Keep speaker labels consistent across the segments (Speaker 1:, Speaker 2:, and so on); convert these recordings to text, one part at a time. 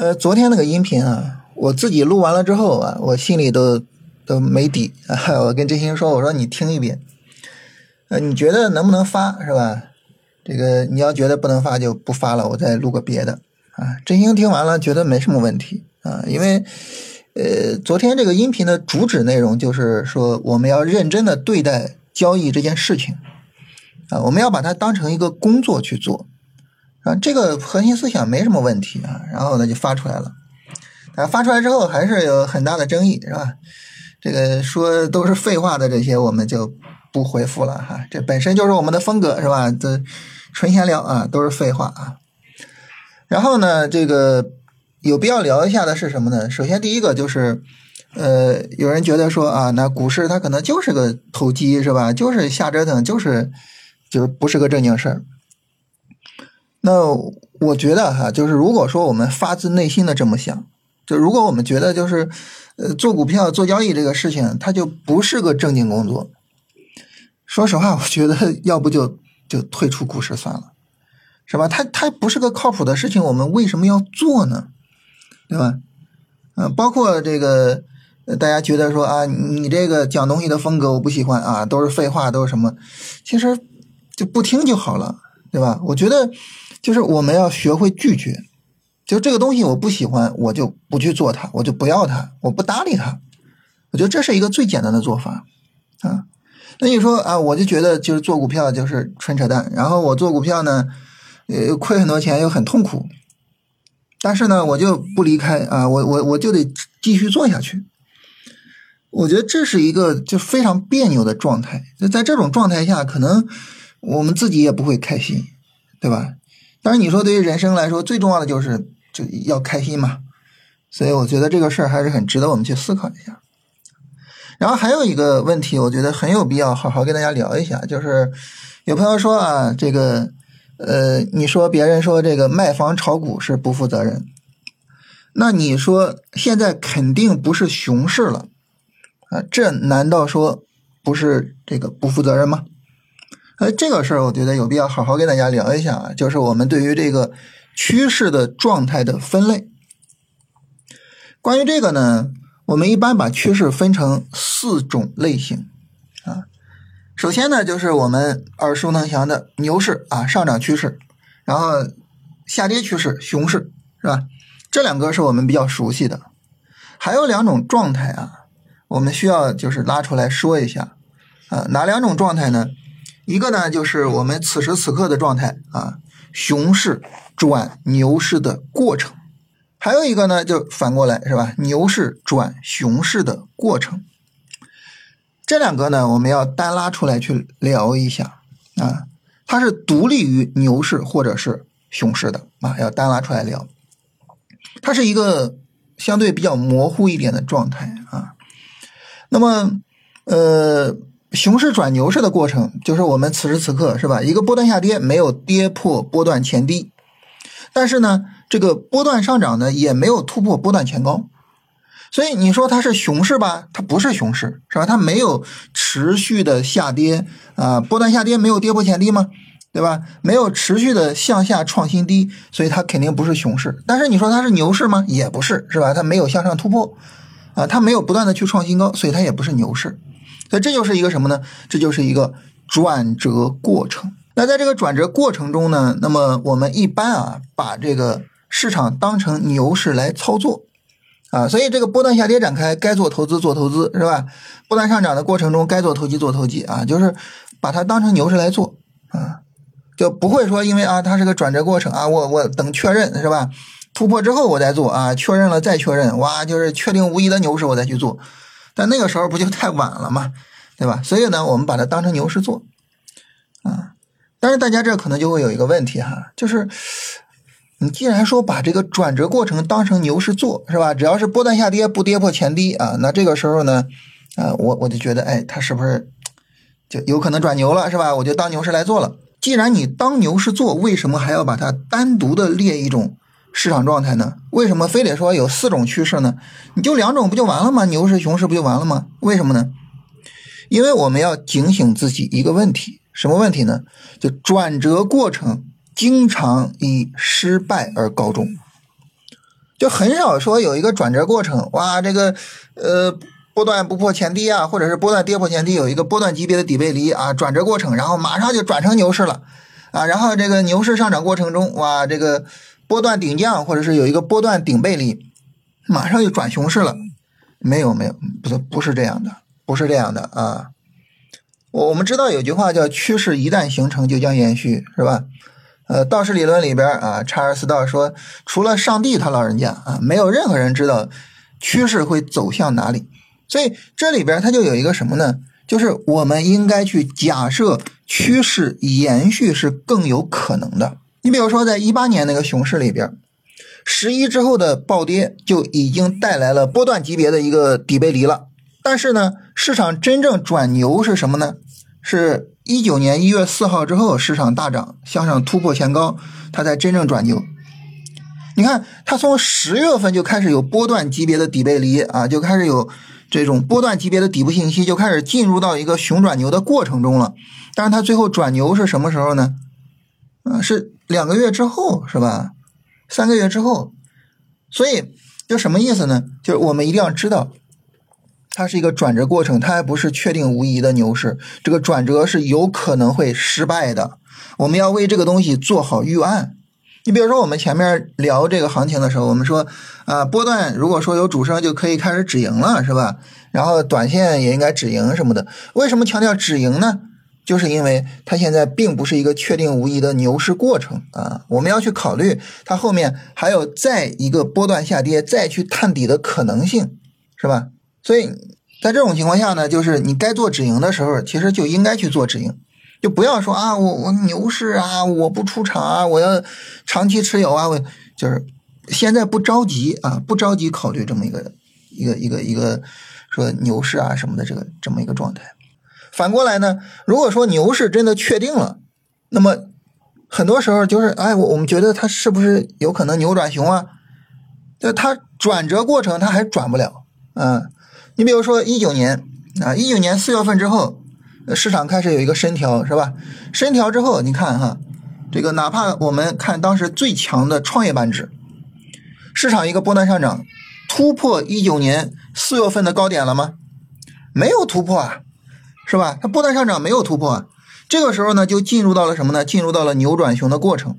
Speaker 1: 呃，昨天那个音频啊，我自己录完了之后啊，我心里都都没底啊。我跟真心说，我说你听一遍，呃，你觉得能不能发是吧？这个你要觉得不能发就不发了，我再录个别的啊。真心听完了觉得没什么问题啊，因为呃，昨天这个音频的主旨内容就是说，我们要认真的对待交易这件事情啊，我们要把它当成一个工作去做。啊，这个核心思想没什么问题啊，然后呢就发出来了，啊，发出来之后还是有很大的争议，是吧？这个说都是废话的这些我们就不回复了哈，这本身就是我们的风格，是吧？这纯闲聊啊，都是废话啊。然后呢，这个有必要聊一下的是什么呢？首先第一个就是，呃，有人觉得说啊，那股市它可能就是个投机，是吧？就是瞎折腾，就是就是不是个正经事儿。那我觉得哈，就是如果说我们发自内心的这么想，就如果我们觉得就是，呃，做股票做交易这个事情，它就不是个正经工作。说实话，我觉得 要不就就退出股市算了，是吧？它它不是个靠谱的事情，我们为什么要做呢？对吧？嗯，包括这个，大家觉得说啊，你这个讲东西的风格我不喜欢啊，都是废话，都是什么？其实就不听就好了，对吧？我觉得。就是我们要学会拒绝，就这个东西我不喜欢，我就不去做它，我就不要它，我不搭理它。我觉得这是一个最简单的做法啊。那你说啊，我就觉得就是做股票就是纯扯淡，然后我做股票呢，呃，亏很多钱又很痛苦，但是呢，我就不离开啊，我我我就得继续做下去。我觉得这是一个就非常别扭的状态。就在这种状态下，可能我们自己也不会开心，对吧？当然，你说对于人生来说，最重要的就是就要开心嘛，所以我觉得这个事儿还是很值得我们去思考一下。然后还有一个问题，我觉得很有必要好好跟大家聊一下，就是有朋友说啊，这个呃，你说别人说这个卖房炒股是不负责任，那你说现在肯定不是熊市了啊，这难道说不是这个不负责任吗？哎，这个事儿我觉得有必要好好跟大家聊一下啊，就是我们对于这个趋势的状态的分类。关于这个呢，我们一般把趋势分成四种类型啊。首先呢，就是我们耳熟能详的牛市啊，上涨趋势，然后下跌趋势，熊市，是吧？这两个是我们比较熟悉的。还有两种状态啊，我们需要就是拉出来说一下啊，哪两种状态呢？一个呢，就是我们此时此刻的状态啊，熊市转牛市的过程；还有一个呢，就反过来是吧，牛市转熊市的过程。这两个呢，我们要单拉出来去聊一下啊，它是独立于牛市或者是熊市的啊，要单拉出来聊。它是一个相对比较模糊一点的状态啊。那么，呃。熊市转牛市的过程，就是我们此时此刻是吧？一个波段下跌没有跌破波段前低，但是呢，这个波段上涨呢也没有突破波段前高，所以你说它是熊市吧？它不是熊市，是吧？它没有持续的下跌啊，波段下跌没有跌破前低吗？对吧？没有持续的向下创新低，所以它肯定不是熊市。但是你说它是牛市吗？也不是，是吧？它没有向上突破啊，它没有不断的去创新高，所以它也不是牛市。所以这就是一个什么呢？这就是一个转折过程。那在这个转折过程中呢，那么我们一般啊，把这个市场当成牛市来操作啊。所以这个波段下跌展开，该做投资做投资是吧？波段上涨的过程中，该做投机做投机啊，就是把它当成牛市来做啊，就不会说因为啊它是个转折过程啊，我我等确认是吧？突破之后我再做啊，确认了再确认，哇，就是确定无疑的牛市我再去做。但那个时候不就太晚了嘛，对吧？所以呢，我们把它当成牛市做啊。但是大家这可能就会有一个问题哈，就是你既然说把这个转折过程当成牛市做，是吧？只要是波段下跌不跌破前低啊，那这个时候呢，啊，我我就觉得，哎，它是不是就有可能转牛了，是吧？我就当牛市来做了。既然你当牛市做，为什么还要把它单独的列一种？市场状态呢？为什么非得说有四种趋势呢？你就两种不就完了吗？牛市、熊市不就完了吗？为什么呢？因为我们要警醒自己一个问题，什么问题呢？就转折过程经常以失败而告终。就很少说有一个转折过程，哇，这个呃波段不破前低啊，或者是波段跌破前低，有一个波段级别的底背离啊，转折过程，然后马上就转成牛市了啊，然后这个牛市上涨过程中，哇，这个波段顶降或者是有一个波段顶背离，马上就转熊市了，没有没有，不是不是这样的，不是这样的啊。我我们知道有句话叫趋势一旦形成就将延续，是吧？呃，道氏理论里边啊，查尔斯道说，除了上帝他老人家啊，没有任何人知道趋势会走向哪里。所以这里边它就有一个什么呢？就是我们应该去假设趋势延续是更有可能的。你比如说，在一八年那个熊市里边，十一之后的暴跌就已经带来了波段级别的一个底背离了。但是呢，市场真正转牛是什么呢？是一九年一月四号之后，市场大涨，向上突破前高，它才真正转牛。你看，它从十月份就开始有波段级别的底背离啊，就开始有这种波段级别的底部信息，就开始进入到一个熊转牛的过程中了。但是它最后转牛是什么时候呢？嗯，是两个月之后，是吧？三个月之后。所以，就什么意思呢？就是我们一定要知道。它是一个转折过程，它还不是确定无疑的牛市。这个转折是有可能会失败的，我们要为这个东西做好预案。你比如说，我们前面聊这个行情的时候，我们说啊，波段如果说有主升，就可以开始止盈了，是吧？然后短线也应该止盈什么的。为什么强调止盈呢？就是因为它现在并不是一个确定无疑的牛市过程啊，我们要去考虑它后面还有再一个波段下跌，再去探底的可能性，是吧？所以在这种情况下呢，就是你该做止盈的时候，其实就应该去做止盈，就不要说啊，我我牛市啊，我不出场啊，我要长期持有啊，我就是现在不着急啊，不着急考虑这么一个一个一个一个说牛市啊什么的这个这么一个状态。反过来呢，如果说牛市真的确定了，那么很多时候就是哎，我我们觉得它是不是有可能扭转熊啊？就它转折过程它还转不了，嗯。你比如说一九年啊，一九年四月份之后，市场开始有一个深调，是吧？深调之后，你看哈，这个哪怕我们看当时最强的创业板指，市场一个波段上涨，突破一九年四月份的高点了吗？没有突破啊，是吧？它波段上涨没有突破，啊，这个时候呢，就进入到了什么呢？进入到了扭转熊的过程。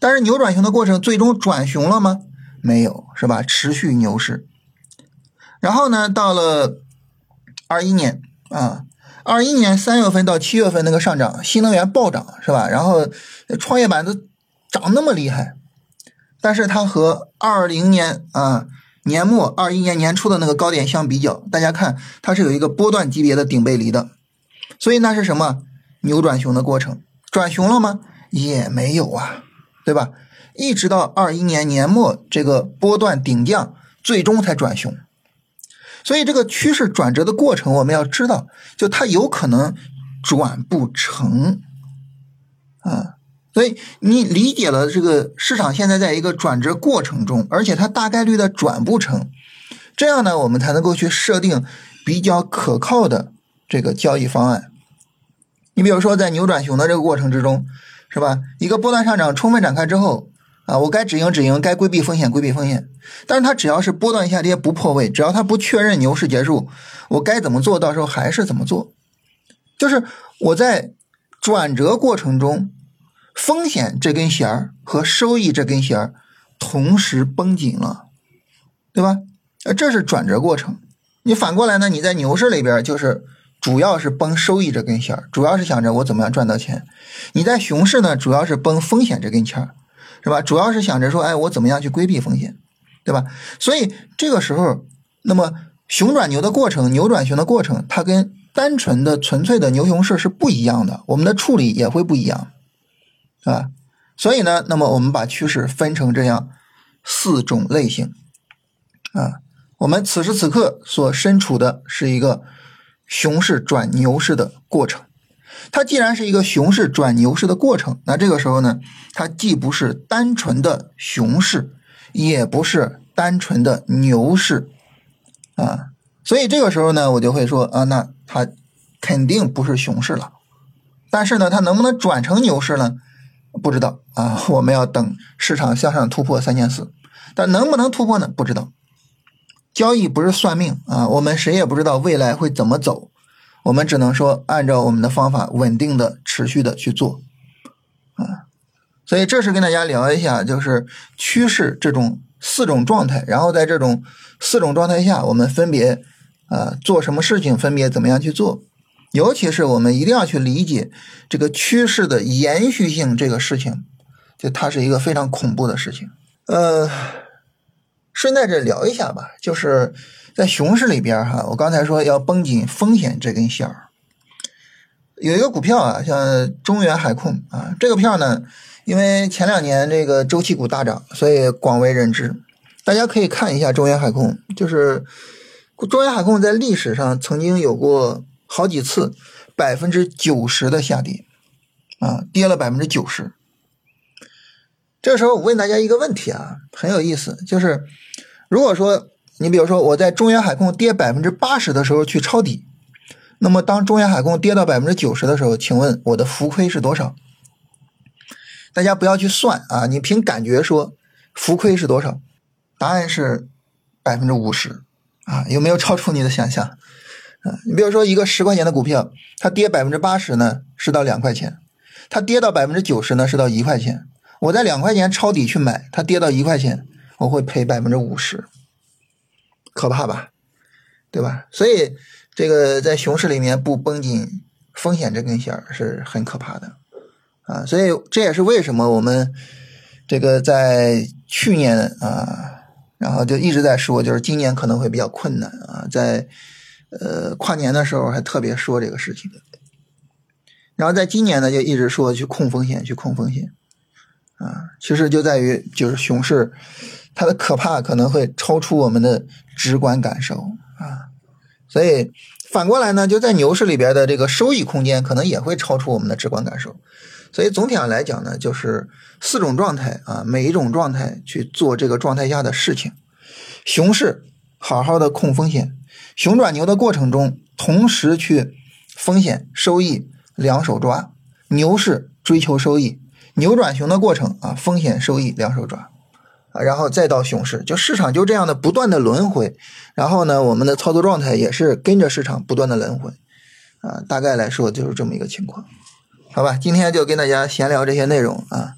Speaker 1: 但是扭转熊的过程最终转熊了吗？没有，是吧？持续牛市。然后呢，到了二一年啊，二一年三月份到七月份那个上涨，新能源暴涨是吧？然后创业板都涨那么厉害，但是它和二零年啊年末、二一年年初的那个高点相比较，大家看它是有一个波段级别的顶背离的，所以那是什么扭转熊的过程？转熊了吗？也没有啊，对吧？一直到二一年年末这个波段顶降，最终才转熊。所以这个趋势转折的过程，我们要知道，就它有可能转不成啊。所以你理解了这个市场现在在一个转折过程中，而且它大概率的转不成，这样呢，我们才能够去设定比较可靠的这个交易方案。你比如说，在扭转熊的这个过程之中，是吧？一个波段上涨充分展开之后。啊，我该止盈止盈，该规避风险规避风险。但是它只要是波段下跌不破位，只要它不确认牛市结束，我该怎么做到时候还是怎么做。就是我在转折过程中，风险这根弦儿和收益这根弦儿同时绷紧了，对吧？呃，这是转折过程。你反过来呢？你在牛市里边就是主要是崩收益这根弦儿，主要是想着我怎么样赚到钱。你在熊市呢，主要是崩风险这根弦儿。是吧？主要是想着说，哎，我怎么样去规避风险，对吧？所以这个时候，那么熊转牛的过程、牛转熊的过程，它跟单纯的、纯粹的牛熊市是不一样的，我们的处理也会不一样，啊。所以呢，那么我们把趋势分成这样四种类型，啊，我们此时此刻所身处的是一个熊市转牛市的过程。它既然是一个熊市转牛市的过程，那这个时候呢，它既不是单纯的熊市，也不是单纯的牛市，啊，所以这个时候呢，我就会说啊，那它肯定不是熊市了。但是呢，它能不能转成牛市呢？不知道啊，我们要等市场向上突破三千四。但能不能突破呢？不知道。交易不是算命啊，我们谁也不知道未来会怎么走，我们只能说按照我们的方法稳定的、持续的去做啊。所以这是跟大家聊一下，就是趋势这种四种状态，然后在这种四种状态下，我们分别啊做什么事情，分别怎么样去做。尤其是我们一定要去理解这个趋势的延续性这个事情，就它是一个非常恐怖的事情。呃。顺带着聊一下吧，就是在熊市里边哈，我刚才说要绷紧风险这根线儿，有一个股票啊，像中原海控啊，这个票呢，因为前两年这个周期股大涨，所以广为人知。大家可以看一下中原海控，就是中原海控在历史上曾经有过好几次百分之九十的下跌啊，跌了百分之九十。这时候我问大家一个问题啊，很有意思，就是如果说你比如说我在中原海控跌百分之八十的时候去抄底，那么当中原海控跌到百分之九十的时候，请问我的浮亏是多少？大家不要去算啊，你凭感觉说浮亏是多少？答案是百分之五十啊，有没有超出你的想象？啊，你比如说一个十块钱的股票，它跌百分之八十呢是到两块钱，它跌到百分之九十呢是到一块钱。我在两块钱抄底去买，它跌到一块钱，我会赔百分之五十，可怕吧？对吧？所以这个在熊市里面不绷紧风险这根弦是很可怕的啊！所以这也是为什么我们这个在去年啊，然后就一直在说，就是今年可能会比较困难啊，在呃跨年的时候还特别说这个事情，然后在今年呢就一直说去控风险，去控风险。啊，其实就在于就是熊市，它的可怕可能会超出我们的直观感受啊，所以反过来呢，就在牛市里边的这个收益空间可能也会超出我们的直观感受，所以总体上来讲呢，就是四种状态啊，每一种状态去做这个状态下的事情。熊市好好的控风险，熊转牛的过程中，同时去风险收益两手抓，牛市追求收益。扭转熊的过程啊，风险收益两手抓啊，然后再到熊市，就市场就这样的不断的轮回，然后呢，我们的操作状态也是跟着市场不断的轮回啊，大概来说就是这么一个情况，好吧，今天就跟大家闲聊这些内容啊。